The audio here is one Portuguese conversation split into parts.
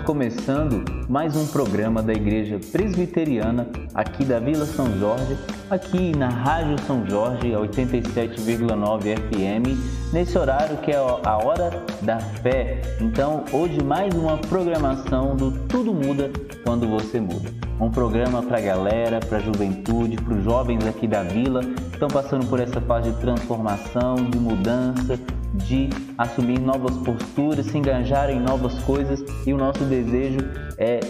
Estamos começando mais um programa da Igreja Presbiteriana aqui da Vila São Jorge, aqui na Rádio São Jorge, 87,9 FM, nesse horário que é a hora da fé. Então, hoje mais uma programação do Tudo Muda Quando Você Muda. Um programa para a galera, para a juventude, para os jovens aqui da vila estão passando por essa fase de transformação, de mudança, de assumir novas posturas, se engajar em novas coisas e o nosso desejo é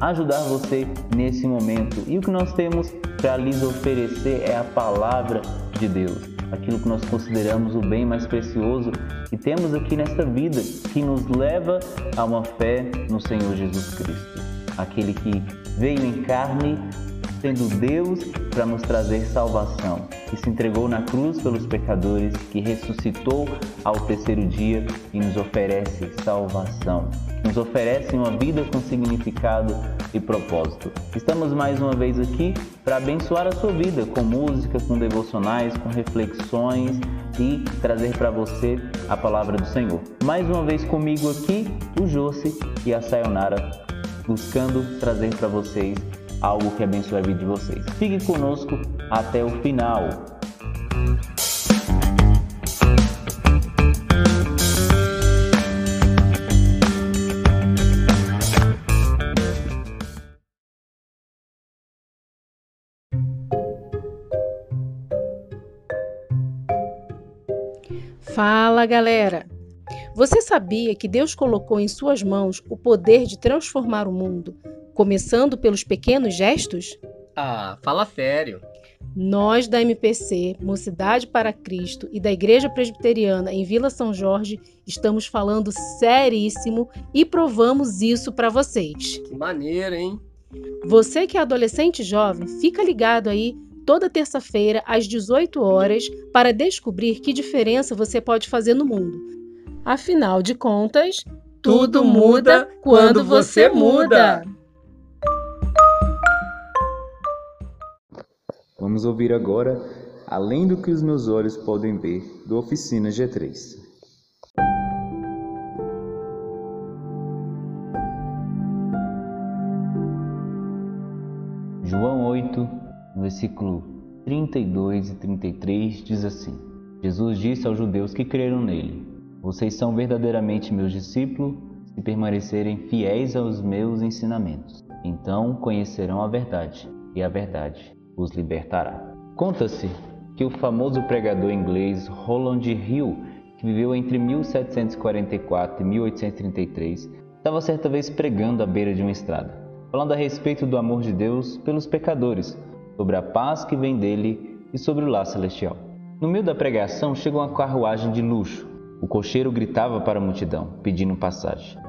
ajudar você nesse momento. E o que nós temos para lhes oferecer é a palavra de Deus, aquilo que nós consideramos o bem mais precioso que temos aqui nesta vida, que nos leva a uma fé no Senhor Jesus Cristo, aquele que veio em carne sendo Deus para nos trazer salvação, que se entregou na cruz pelos pecadores, que ressuscitou ao terceiro dia e nos oferece salvação, nos oferece uma vida com significado e propósito. Estamos mais uma vez aqui para abençoar a sua vida com música, com devocionais, com reflexões e trazer para você a palavra do Senhor. Mais uma vez comigo aqui, o Josi e a Sayonara, buscando trazer para vocês algo que abençoe a vida de vocês. Fique conosco até o final. Fala galera! Você sabia que Deus colocou em suas mãos o poder de transformar o mundo começando pelos pequenos gestos? Ah, fala sério. Nós da MPC, Mocidade para Cristo e da Igreja Presbiteriana em Vila São Jorge estamos falando seríssimo e provamos isso para vocês. Que maneiro, hein? Você que é adolescente jovem, fica ligado aí toda terça-feira às 18 horas para descobrir que diferença você pode fazer no mundo. Afinal de contas, tudo muda quando você muda. Vamos ouvir agora Além do que os meus olhos podem ver, do Oficina G3. João 8, versículo 32 e 33 diz assim: Jesus disse aos judeus que creram nele: Vocês são verdadeiramente meus discípulos se permanecerem fiéis aos meus ensinamentos. Então conhecerão a verdade, e a verdade os libertará. Conta-se que o famoso pregador inglês Roland Hill, que viveu entre 1744 e 1833, estava certa vez pregando à beira de uma estrada, falando a respeito do amor de Deus pelos pecadores, sobre a paz que vem dele e sobre o lar celestial. No meio da pregação chegou uma carruagem de luxo. O cocheiro gritava para a multidão, pedindo passagem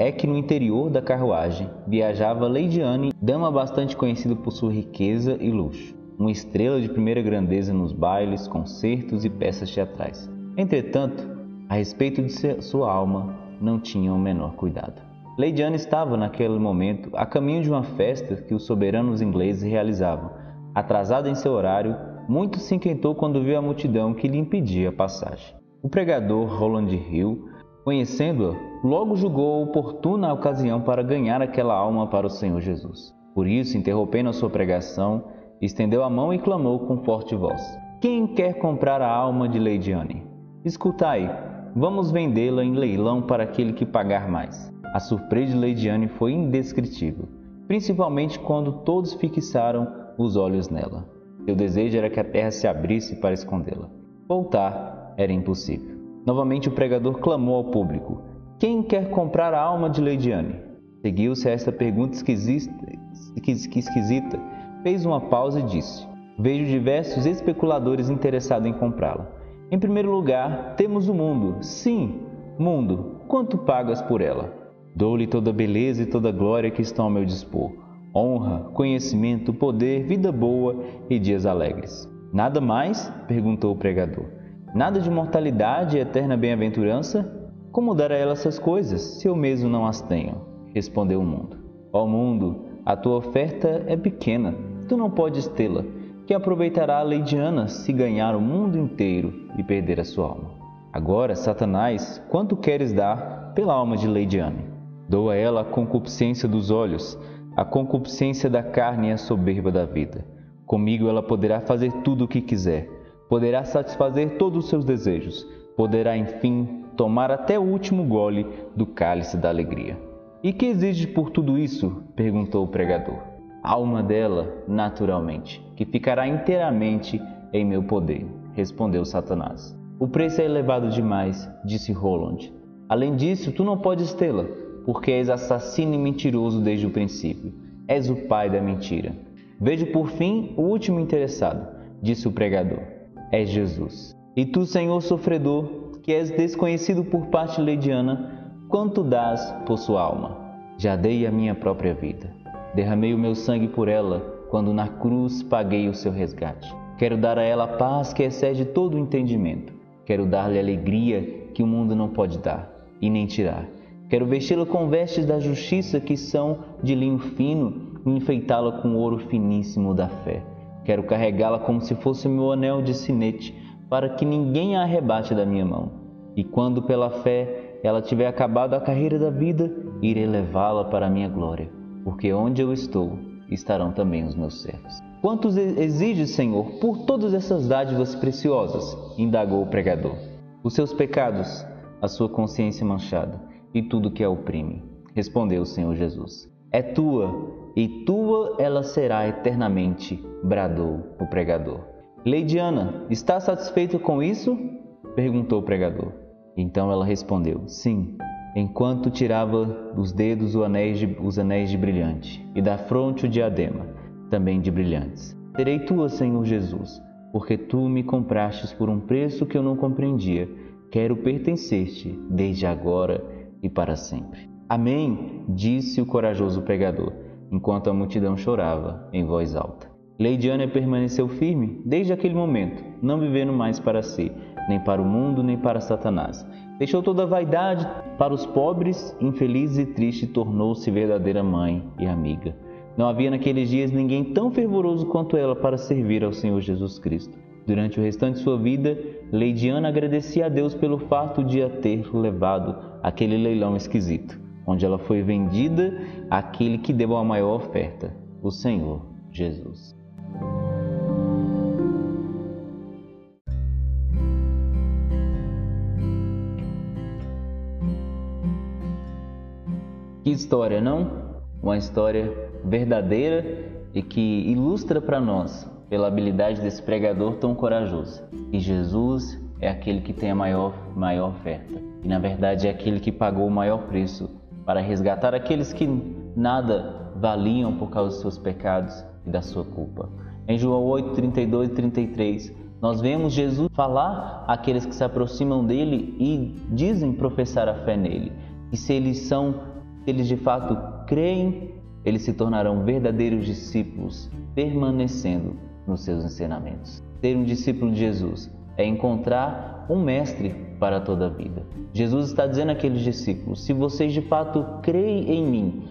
é que no interior da carruagem viajava Lady Anne, dama bastante conhecida por sua riqueza e luxo, uma estrela de primeira grandeza nos bailes, concertos e peças teatrais. Entretanto, a respeito de sua alma, não tinha o menor cuidado. Lady Anne estava, naquele momento, a caminho de uma festa que os soberanos ingleses realizavam. Atrasada em seu horário, muito se inquietou quando viu a multidão que lhe impedia a passagem. O pregador Roland Hill Conhecendo-a, logo julgou oportuna a ocasião para ganhar aquela alma para o Senhor Jesus. Por isso, interrompendo a sua pregação, estendeu a mão e clamou com forte voz: Quem quer comprar a alma de Lady Anne? Escutai, vamos vendê-la em leilão para aquele que pagar mais. A surpresa de Lady Anne foi indescritível, principalmente quando todos fixaram os olhos nela. Seu desejo era que a terra se abrisse para escondê-la. Voltar era impossível. Novamente o pregador clamou ao público: Quem quer comprar a alma de Lady Anne? Seguiu-se a esta pergunta esquisita, esquisita, fez uma pausa e disse: Vejo diversos especuladores interessados em comprá-la. Em primeiro lugar, temos o mundo. Sim, mundo, quanto pagas por ela? Dou-lhe toda a beleza e toda a glória que estão ao meu dispor. Honra, conhecimento, poder, vida boa e dias alegres. Nada mais? perguntou o pregador. Nada de mortalidade e eterna bem-aventurança? Como dar a ela essas coisas, se eu mesmo não as tenho? Respondeu o mundo. Ó mundo, a tua oferta é pequena, tu não podes tê-la. Que aproveitará a Leidiana se ganhar o mundo inteiro e perder a sua alma? Agora, Satanás, quanto queres dar pela alma de Leidiane? Dou a ela a concupiscência dos olhos, a concupiscência da carne e a soberba da vida. Comigo ela poderá fazer tudo o que quiser, poderá satisfazer todos os seus desejos, poderá, enfim, tomar até o último gole do cálice da alegria. E que exige por tudo isso? perguntou o pregador. A alma dela, naturalmente, que ficará inteiramente em meu poder, respondeu Satanás. O preço é elevado demais, disse Roland. Além disso, tu não podes tê-la, porque és assassino e mentiroso desde o princípio. És o pai da mentira. Vejo por fim o último interessado, disse o pregador. És Jesus. E tu, Senhor sofredor, que és desconhecido por parte leidiana, quanto dás por sua alma? Já dei a minha própria vida. Derramei o meu sangue por ela, quando na cruz paguei o seu resgate. Quero dar a ela paz que excede todo o entendimento Quero dar-lhe alegria que o mundo não pode dar e nem tirar. Quero vesti-la com vestes da justiça que são de linho fino e enfeitá-la com ouro finíssimo da fé. Quero carregá-la como se fosse meu anel de sinete, para que ninguém a arrebate da minha mão. E quando pela fé ela tiver acabado a carreira da vida, irei levá-la para a minha glória, porque onde eu estou, estarão também os meus servos. Quantos exige, Senhor, por todas essas dádivas preciosas? indagou o pregador. Os seus pecados, a sua consciência manchada e tudo que a oprime. Respondeu o Senhor Jesus. É tua, e tua ela será eternamente, bradou o pregador. Leidiana, está satisfeita com isso? perguntou o pregador. Então ela respondeu: Sim, enquanto tirava dos dedos os anéis de, os anéis de brilhante e da fronte o diadema também de brilhantes. Serei tua, Senhor Jesus, porque tu me comprastes por um preço que eu não compreendia. Quero pertencer-te desde agora e para sempre. Amém, disse o corajoso pregador, enquanto a multidão chorava em voz alta. Leidiana permaneceu firme desde aquele momento, não vivendo mais para si, nem para o mundo, nem para Satanás. Deixou toda a vaidade para os pobres, infeliz e triste, tornou-se verdadeira mãe e amiga. Não havia naqueles dias ninguém tão fervoroso quanto ela para servir ao Senhor Jesus Cristo. Durante o restante de sua vida, Leidiana agradecia a Deus pelo fato de a ter levado àquele leilão esquisito, onde ela foi vendida àquele que deu a maior oferta, o Senhor Jesus. Que história, não? Uma história verdadeira e que ilustra para nós, pela habilidade desse pregador tão corajoso, que Jesus é aquele que tem a maior, maior oferta e, na verdade, é aquele que pagou o maior preço para resgatar aqueles que nada valiam por causa dos seus pecados e da sua culpa. Em João 8, 32 e 33, nós vemos Jesus falar àqueles que se aproximam dele e dizem professar a fé nele. E se eles são, se eles de fato creem eles se tornarão verdadeiros discípulos, permanecendo nos seus ensinamentos. Ser um discípulo de Jesus é encontrar um mestre para toda a vida. Jesus está dizendo àqueles discípulos: se vocês de fato creem em mim,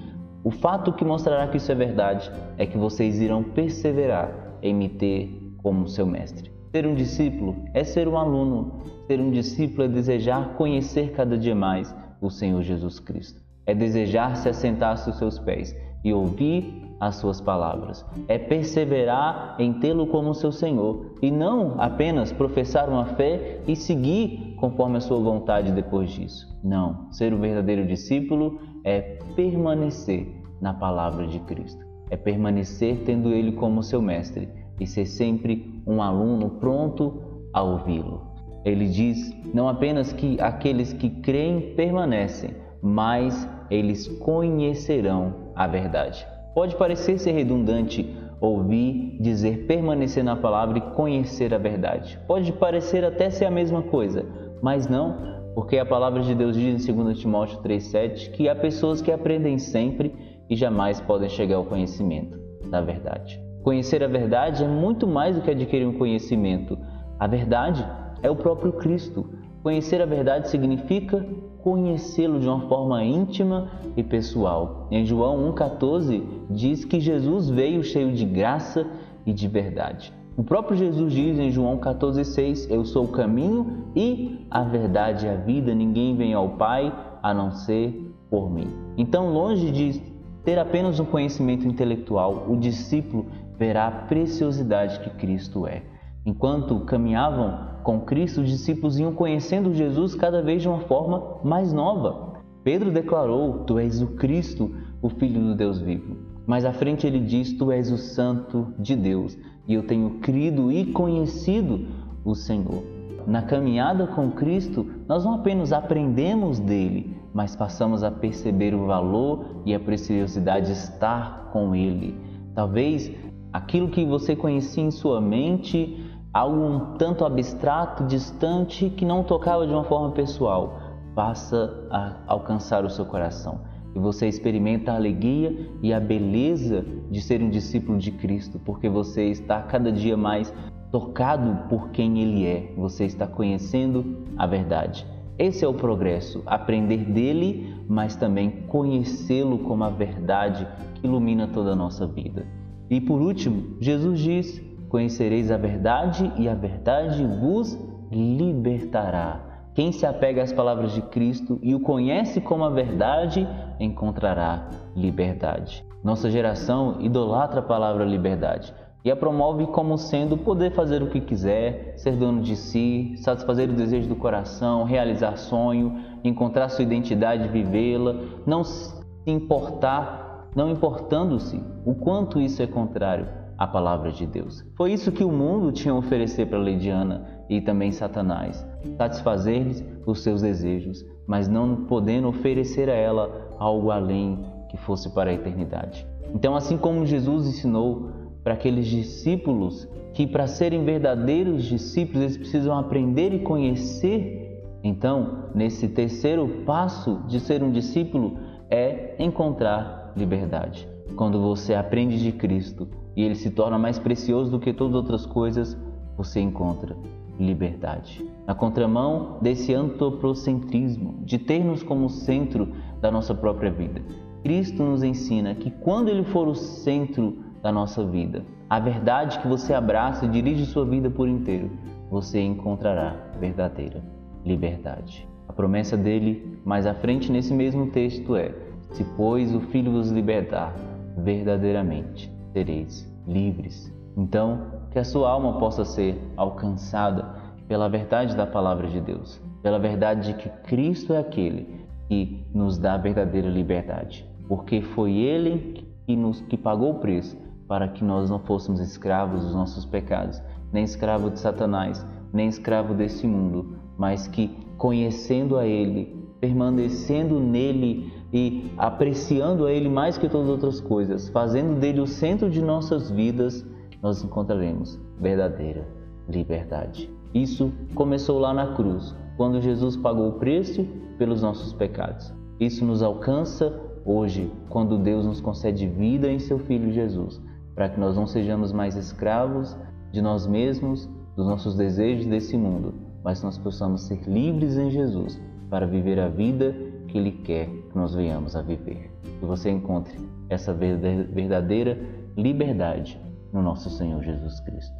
o fato que mostrará que isso é verdade é que vocês irão perseverar em me ter como seu mestre. Ser um discípulo é ser um aluno. Ser um discípulo é desejar conhecer cada dia mais o Senhor Jesus Cristo. É desejar se assentar aos seus pés e ouvir as suas palavras. É perseverar em tê-lo como seu Senhor e não apenas professar uma fé e seguir conforme a sua vontade depois disso. Não, ser um verdadeiro discípulo é permanecer na palavra de Cristo. É permanecer tendo ele como seu mestre e ser sempre um aluno pronto a ouvi-lo. Ele diz não apenas que aqueles que creem permanecem, mas eles conhecerão a verdade. Pode parecer ser redundante ouvir, dizer, permanecer na palavra e conhecer a verdade. Pode parecer até ser a mesma coisa, mas não, porque a palavra de Deus diz em 2 Timóteo 3,7 que há pessoas que aprendem sempre e jamais podem chegar ao conhecimento da verdade. Conhecer a verdade é muito mais do que adquirir um conhecimento. A verdade é o próprio Cristo. Conhecer a verdade significa conhecê-lo de uma forma íntima e pessoal. Em João 1,14 diz que Jesus veio cheio de graça e de verdade. O próprio Jesus diz em João 14,6: Eu sou o caminho e a verdade e a vida, ninguém vem ao Pai a não ser por mim. Então, longe de ter apenas um conhecimento intelectual, o discípulo verá a preciosidade que Cristo é. Enquanto caminhavam com Cristo, os discípulos iam conhecendo Jesus cada vez de uma forma mais nova. Pedro declarou: Tu és o Cristo, o Filho do Deus vivo. Mais à frente ele diz: Tu és o Santo de Deus, e eu tenho crido e conhecido o Senhor. Na caminhada com Cristo, nós não apenas aprendemos dele, mas passamos a perceber o valor e a preciosidade de estar com Ele. Talvez aquilo que você conhecia em sua mente, algo um tanto abstrato, distante, que não tocava de uma forma pessoal, passa a alcançar o seu coração. E você experimenta a alegria e a beleza de ser um discípulo de Cristo, porque você está cada dia mais tocado por quem Ele é, você está conhecendo a verdade. Esse é o progresso, aprender dele, mas também conhecê-lo como a verdade que ilumina toda a nossa vida. E por último, Jesus diz: Conhecereis a verdade e a verdade vos libertará. Quem se apega às palavras de Cristo e o conhece como a verdade, encontrará liberdade. Nossa geração idolatra a palavra liberdade e a promove como sendo poder fazer o que quiser, ser dono de si, satisfazer o desejo do coração, realizar sonho, encontrar sua identidade, vivê-la, não se importar, não importando-se o quanto isso é contrário à palavra de Deus. Foi isso que o mundo tinha a oferecer para Leidiana e também Satanás, satisfazer-lhes os seus desejos, mas não podendo oferecer a ela algo além que fosse para a eternidade. Então, assim como Jesus ensinou para aqueles discípulos que, para serem verdadeiros discípulos, eles precisam aprender e conhecer. Então, nesse terceiro passo de ser um discípulo é encontrar liberdade. Quando você aprende de Cristo e ele se torna mais precioso do que todas as outras coisas, você encontra liberdade. Na contramão desse antropocentrismo, de ter-nos como centro da nossa própria vida, Cristo nos ensina que quando ele for o centro da nossa vida. A verdade que você abraça e dirige sua vida por inteiro, você encontrará verdadeira liberdade. A promessa dele, mais à frente nesse mesmo texto, é: Se, pois, o Filho vos libertar, verdadeiramente sereis livres. Então, que a sua alma possa ser alcançada pela verdade da palavra de Deus, pela verdade de que Cristo é aquele que nos dá a verdadeira liberdade, porque foi Ele que, nos, que pagou o preço para que nós não fôssemos escravos dos nossos pecados, nem escravo de Satanás, nem escravo desse mundo, mas que conhecendo a Ele, permanecendo nele e apreciando a Ele mais que todas as outras coisas, fazendo dele o centro de nossas vidas, nós encontraremos verdadeira liberdade. Isso começou lá na cruz, quando Jesus pagou o preço pelos nossos pecados. Isso nos alcança hoje, quando Deus nos concede vida em seu Filho Jesus para que nós não sejamos mais escravos de nós mesmos, dos nossos desejos desse mundo, mas nós possamos ser livres em Jesus para viver a vida que Ele quer que nós venhamos a viver. Que você encontre essa verdadeira liberdade no nosso Senhor Jesus Cristo.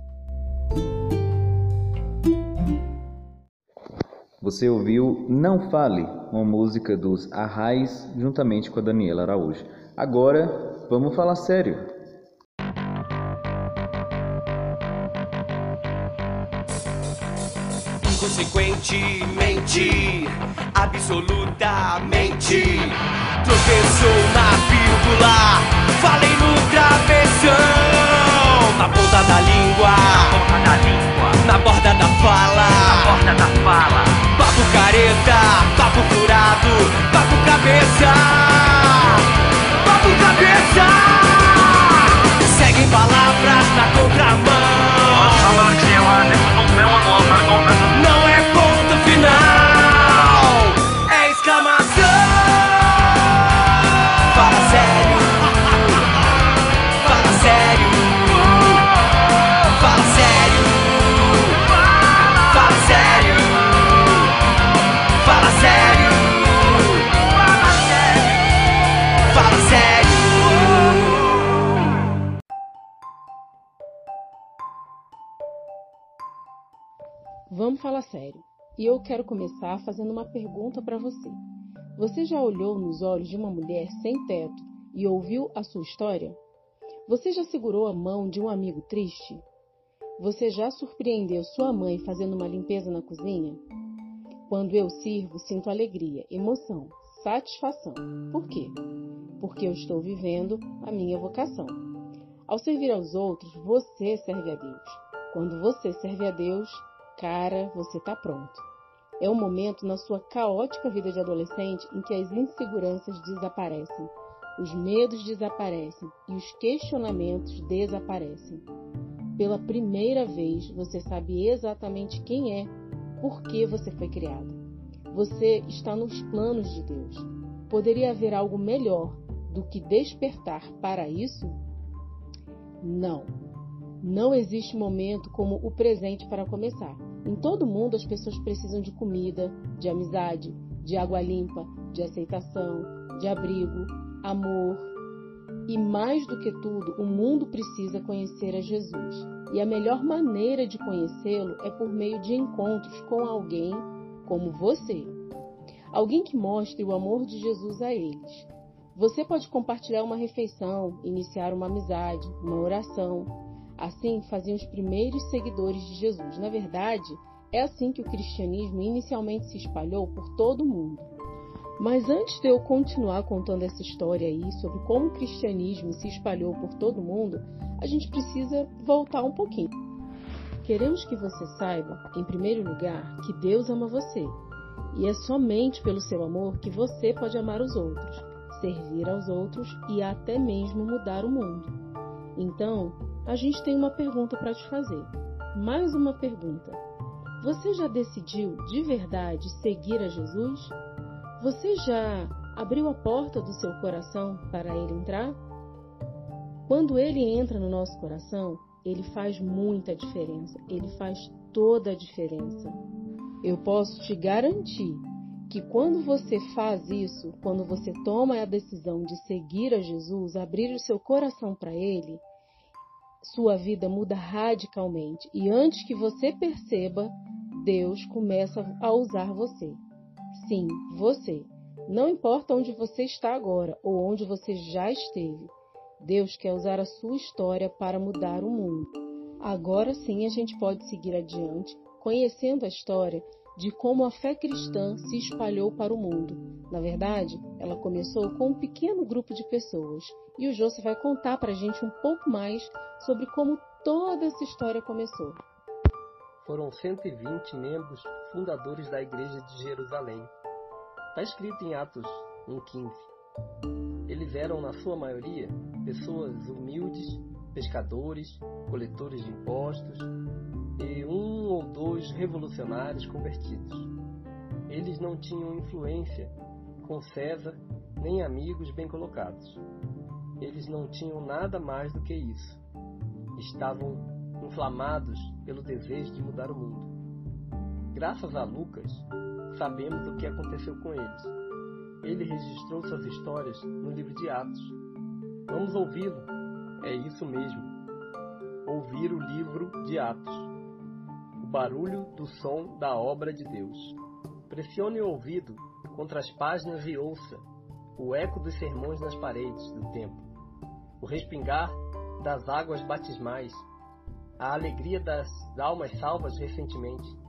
Você ouviu Não Fale, uma música dos Arrais, juntamente com a Daniela Araújo. Agora, vamos falar sério. Consequentemente, absolutamente, tropeçou na vírgula, falei no travessão, na ponta da língua, na borda da fala, papo careta, papo furado, papo cabeça, papo cabeça, seguem palavras na contramão. Vamos falar sério. E eu quero começar fazendo uma pergunta para você. Você já olhou nos olhos de uma mulher sem teto e ouviu a sua história? Você já segurou a mão de um amigo triste? Você já surpreendeu sua mãe fazendo uma limpeza na cozinha? Quando eu sirvo, sinto alegria, emoção, satisfação. Por quê? Porque eu estou vivendo a minha vocação. Ao servir aos outros, você serve a Deus. Quando você serve a Deus, cara, você está pronto. É um momento na sua caótica vida de adolescente em que as inseguranças desaparecem os medos desaparecem e os questionamentos desaparecem. Pela primeira vez, você sabe exatamente quem é, por que você foi criado. Você está nos planos de Deus. Poderia haver algo melhor do que despertar para isso? Não. Não existe momento como o presente para começar. Em todo mundo, as pessoas precisam de comida, de amizade, de água limpa, de aceitação, de abrigo, amor. E mais do que tudo, o mundo precisa conhecer a Jesus. E a melhor maneira de conhecê-lo é por meio de encontros com alguém como você. Alguém que mostre o amor de Jesus a eles. Você pode compartilhar uma refeição, iniciar uma amizade, uma oração. Assim faziam os primeiros seguidores de Jesus. Na verdade, é assim que o cristianismo inicialmente se espalhou por todo o mundo. Mas antes de eu continuar contando essa história aí sobre como o cristianismo se espalhou por todo o mundo, a gente precisa voltar um pouquinho. Queremos que você saiba, em primeiro lugar, que Deus ama você. E é somente pelo seu amor que você pode amar os outros, servir aos outros e até mesmo mudar o mundo. Então, a gente tem uma pergunta para te fazer. Mais uma pergunta. Você já decidiu de verdade seguir a Jesus? Você já abriu a porta do seu coração para ele entrar? Quando ele entra no nosso coração, ele faz muita diferença, ele faz toda a diferença. Eu posso te garantir que quando você faz isso, quando você toma a decisão de seguir a Jesus, abrir o seu coração para ele, sua vida muda radicalmente e antes que você perceba, Deus começa a usar você. Sim, você. Não importa onde você está agora ou onde você já esteve. Deus quer usar a sua história para mudar o mundo. Agora sim a gente pode seguir adiante, conhecendo a história de como a fé cristã se espalhou para o mundo. Na verdade, ela começou com um pequeno grupo de pessoas e o José vai contar para a gente um pouco mais sobre como toda essa história começou. Foram 120 membros fundadores da Igreja de Jerusalém Está escrito em Atos 1,15. Eles eram, na sua maioria, pessoas humildes, pescadores, coletores de impostos e um ou dois revolucionários convertidos. Eles não tinham influência com César nem amigos bem colocados. Eles não tinham nada mais do que isso. Estavam inflamados pelo desejo de mudar o mundo. Graças a Lucas, sabemos o que aconteceu com eles. Ele registrou suas histórias no livro de Atos. Vamos ouvi-lo. É isso mesmo. Ouvir o livro de Atos. Barulho do som da obra de Deus. Pressione o ouvido contra as páginas e ouça o eco dos sermões nas paredes do templo, o respingar das águas batismais, a alegria das almas salvas recentemente,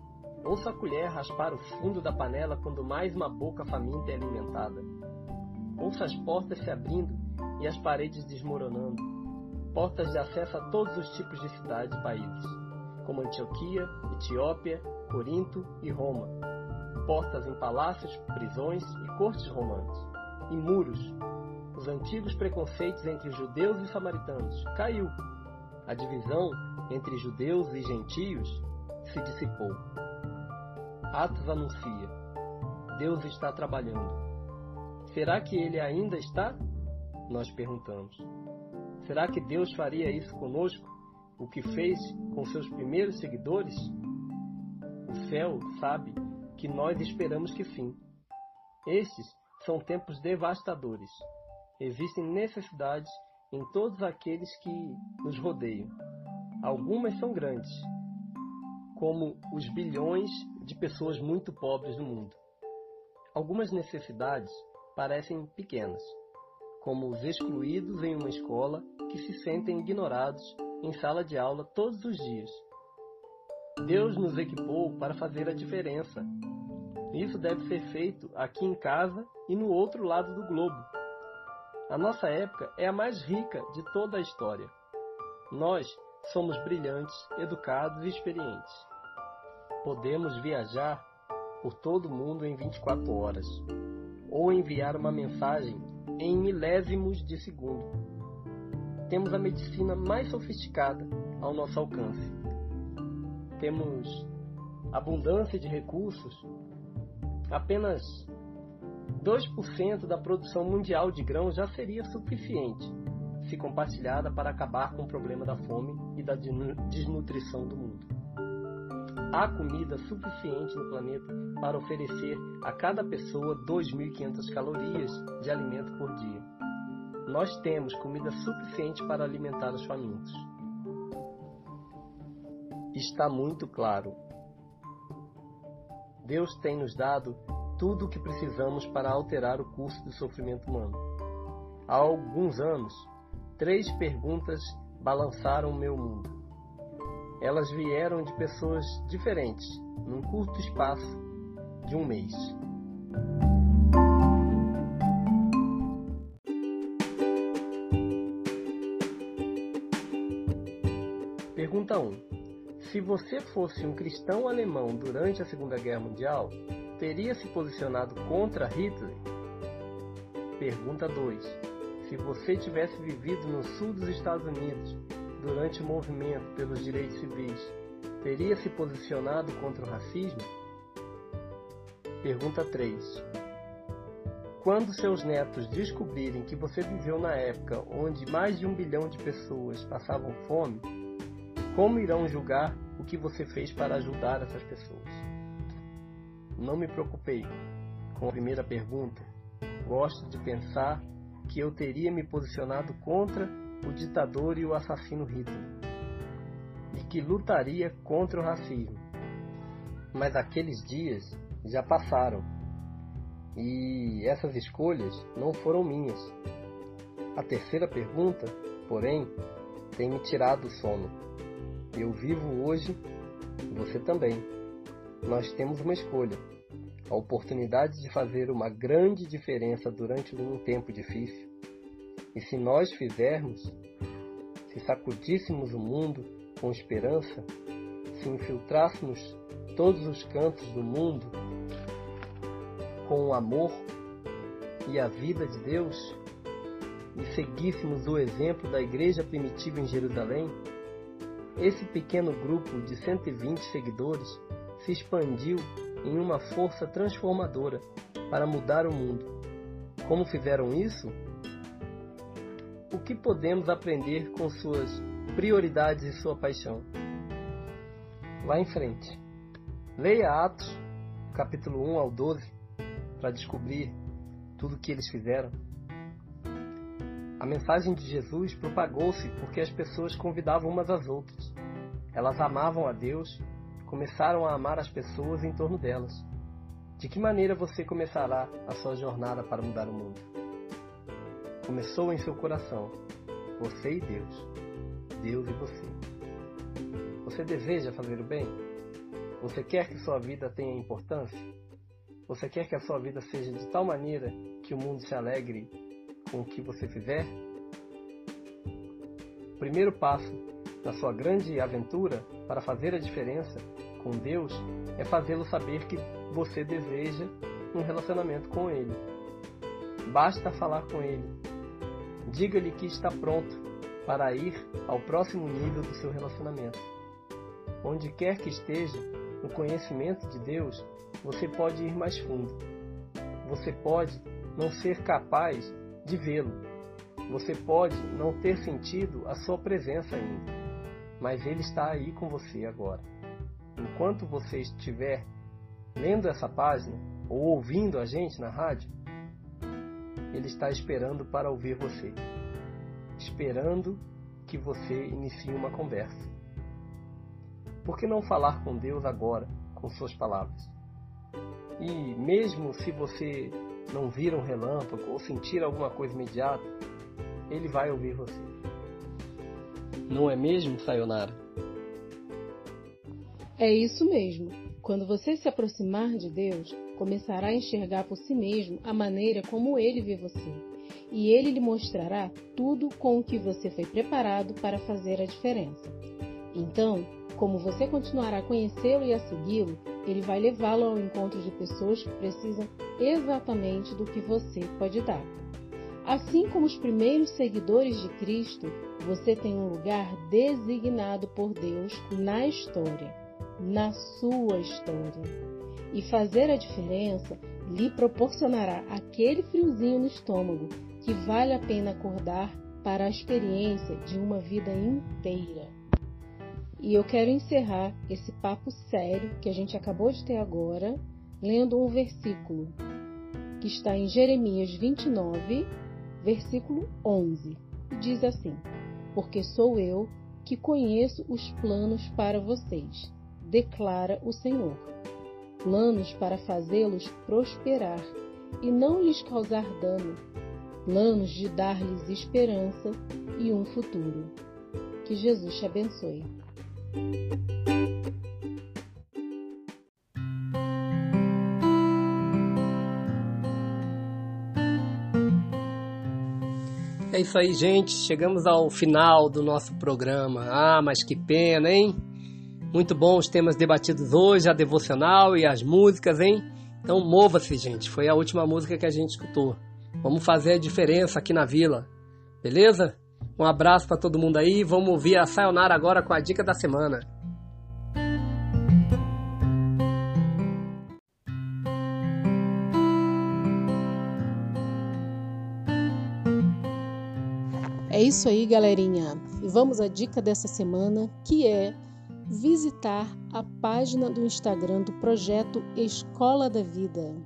Ouça a colher raspar o fundo da panela quando mais uma boca faminta é alimentada. Ouça as portas se abrindo e as paredes desmoronando. Portas de acesso a todos os tipos de cidades e países, como Antioquia, Etiópia, Corinto e Roma. Portas em palácios, prisões e cortes romanas. E muros. Os antigos preconceitos entre judeus e samaritanos caiu. A divisão entre judeus e gentios se dissipou. Atos anuncia: Deus está trabalhando. Será que ele ainda está? Nós perguntamos. Será que Deus faria isso conosco? O que fez com seus primeiros seguidores? O céu sabe que nós esperamos que sim. Estes são tempos devastadores. Existem necessidades em todos aqueles que nos rodeiam. Algumas são grandes, como os bilhões de pessoas muito pobres do mundo. Algumas necessidades parecem pequenas, como os excluídos em uma escola que se sentem ignorados em sala de aula todos os dias. Deus nos equipou para fazer a diferença. Isso deve ser feito aqui em casa e no outro lado do globo. A nossa época é a mais rica de toda a história. Nós somos brilhantes, educados e experientes. Podemos viajar por todo o mundo em 24 horas, ou enviar uma mensagem em milésimos de segundo. Temos a medicina mais sofisticada ao nosso alcance. Temos abundância de recursos. Apenas 2% da produção mundial de grãos já seria suficiente se compartilhada para acabar com o problema da fome e da desnutrição do mundo. Há comida suficiente no planeta para oferecer a cada pessoa 2.500 calorias de alimento por dia. Nós temos comida suficiente para alimentar os famintos. Está muito claro. Deus tem nos dado tudo o que precisamos para alterar o curso do sofrimento humano. Há alguns anos, três perguntas balançaram meu mundo. Elas vieram de pessoas diferentes, num curto espaço de um mês. Se você fosse um cristão alemão durante a Segunda Guerra Mundial, teria se posicionado contra Hitler? Pergunta 2 se você tivesse vivido no sul dos Estados Unidos durante o movimento pelos direitos civis, teria se posicionado contra o racismo? Pergunta 3. Quando seus netos descobrirem que você viveu na época onde mais de um bilhão de pessoas passavam fome, como irão julgar o que você fez para ajudar essas pessoas? Não me preocupei com a primeira pergunta. Gosto de pensar que eu teria me posicionado contra o ditador e o assassino Hitler, e que lutaria contra o racismo. Mas aqueles dias já passaram, e essas escolhas não foram minhas. A terceira pergunta, porém, tem me tirado o sono. Eu vivo hoje, você também. Nós temos uma escolha a oportunidade de fazer uma grande diferença durante um tempo difícil. E se nós fizermos, se sacudíssemos o mundo com esperança, se infiltrássemos todos os cantos do mundo com o amor e a vida de Deus, e seguíssemos o exemplo da igreja primitiva em Jerusalém, esse pequeno grupo de 120 seguidores se expandiu em uma força transformadora para mudar o mundo. Como fizeram isso? O que podemos aprender com suas prioridades e sua paixão? Vá em frente. Leia Atos, capítulo 1 ao 12, para descobrir tudo o que eles fizeram. A mensagem de Jesus propagou-se porque as pessoas convidavam umas às outras. Elas amavam a Deus começaram a amar as pessoas em torno delas. De que maneira você começará a sua jornada para mudar o mundo? Começou em seu coração, você e Deus, Deus e você. Você deseja fazer o bem? Você quer que sua vida tenha importância? Você quer que a sua vida seja de tal maneira que o mundo se alegre com o que você fizer? O primeiro passo na sua grande aventura para fazer a diferença com Deus é fazê-lo saber que você deseja um relacionamento com Ele. Basta falar com Ele. Diga-lhe que está pronto para ir ao próximo nível do seu relacionamento. Onde quer que esteja, no conhecimento de Deus, você pode ir mais fundo. Você pode não ser capaz de vê-lo. Você pode não ter sentido a sua presença ainda, mas Ele está aí com você agora enquanto você estiver lendo essa página ou ouvindo a gente na rádio, ele está esperando para ouvir você, esperando que você inicie uma conversa. por que não falar com Deus agora com suas palavras? E mesmo se você não vir um relâmpago ou sentir alguma coisa imediata, Ele vai ouvir você. Não é mesmo, Sayonara? É isso mesmo. Quando você se aproximar de Deus, começará a enxergar por si mesmo a maneira como Ele vê você. E Ele lhe mostrará tudo com o que você foi preparado para fazer a diferença. Então, como você continuará a conhecê-lo e a segui-lo, ele vai levá-lo ao encontro de pessoas que precisam exatamente do que você pode dar. Assim como os primeiros seguidores de Cristo, você tem um lugar designado por Deus na história, na sua história. E fazer a diferença lhe proporcionará aquele friozinho no estômago que vale a pena acordar para a experiência de uma vida inteira. E eu quero encerrar esse papo sério que a gente acabou de ter agora, lendo um versículo que está em Jeremias 29, versículo 11. E diz assim: Porque sou eu que conheço os planos para vocês, declara o Senhor. Planos para fazê-los prosperar e não lhes causar dano, planos de dar-lhes esperança e um futuro. Que Jesus te abençoe. É isso aí, gente. Chegamos ao final do nosso programa. Ah, mas que pena, hein? Muito bom os temas debatidos hoje, a devocional e as músicas, hein? Então mova-se, gente. Foi a última música que a gente escutou. Vamos fazer a diferença aqui na vila. Beleza? Um abraço para todo mundo aí. Vamos ouvir a Sayonara agora com a dica da semana. É isso aí, galerinha. E vamos à dica dessa semana, que é visitar a página do Instagram do projeto Escola da Vida.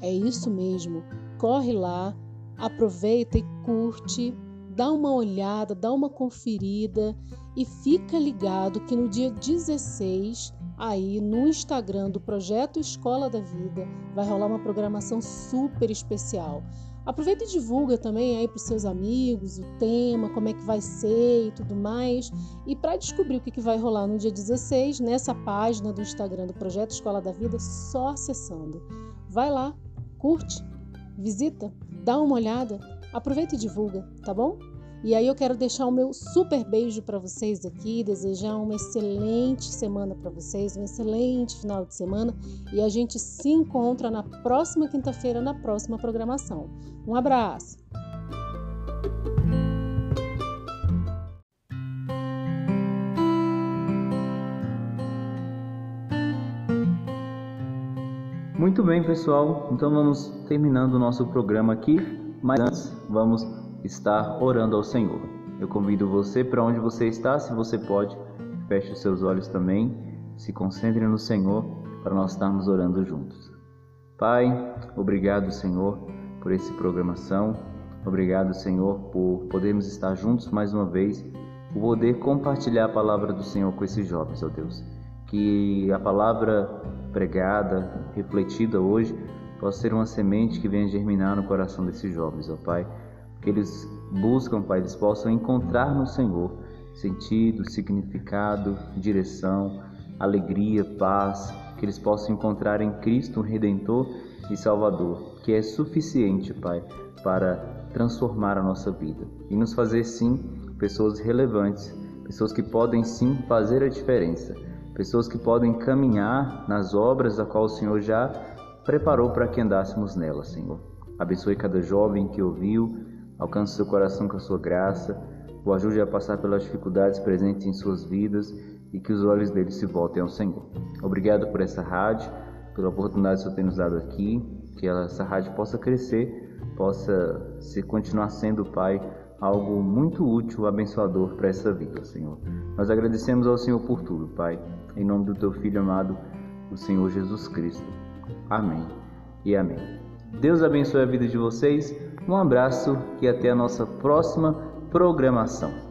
É isso mesmo. Corre lá, aproveita e curte, dá uma olhada, dá uma conferida e fica ligado que no dia 16, aí no Instagram do Projeto Escola da Vida, vai rolar uma programação super especial. Aproveita e divulga também aí para os seus amigos o tema, como é que vai ser e tudo mais. E para descobrir o que, que vai rolar no dia 16, nessa página do Instagram do Projeto Escola da Vida, só acessando. Vai lá, curte, visita, dá uma olhada Aproveita e divulga, tá bom? E aí eu quero deixar o meu super beijo para vocês aqui, desejar uma excelente semana para vocês, um excelente final de semana e a gente se encontra na próxima quinta-feira na próxima programação. Um abraço. Muito bem, pessoal. Então vamos terminando o nosso programa aqui. Mas antes, vamos estar orando ao Senhor. Eu convido você para onde você está, se você pode, feche os seus olhos também, se concentre no Senhor para nós estarmos orando juntos. Pai, obrigado, Senhor, por essa programação. Obrigado, Senhor, por podermos estar juntos mais uma vez, por poder compartilhar a palavra do Senhor com esses jovens, ó Deus. Que a palavra pregada, refletida hoje, possa ser uma semente que venha germinar no coração desses jovens, ó Pai. Que eles buscam, Pai, eles possam encontrar no Senhor sentido, significado, direção, alegria, paz, que eles possam encontrar em Cristo um Redentor e Salvador, que é suficiente, Pai, para transformar a nossa vida e nos fazer sim pessoas relevantes, pessoas que podem sim fazer a diferença, pessoas que podem caminhar nas obras a qual o Senhor já preparou para que andássemos nela, Senhor. Abençoe cada jovem que ouviu, alcance seu coração com a sua graça, o ajude a passar pelas dificuldades presentes em suas vidas e que os olhos deles se voltem ao Senhor. Obrigado por essa rádio, pela oportunidade que o Senhor tem nos dado aqui, que essa rádio possa crescer, possa se continuar sendo, Pai, algo muito útil, abençoador para essa vida, Senhor. Nós agradecemos ao Senhor por tudo, Pai, em nome do Teu Filho amado, o Senhor Jesus Cristo. Amém e amém. Deus abençoe a vida de vocês. Um abraço e até a nossa próxima programação.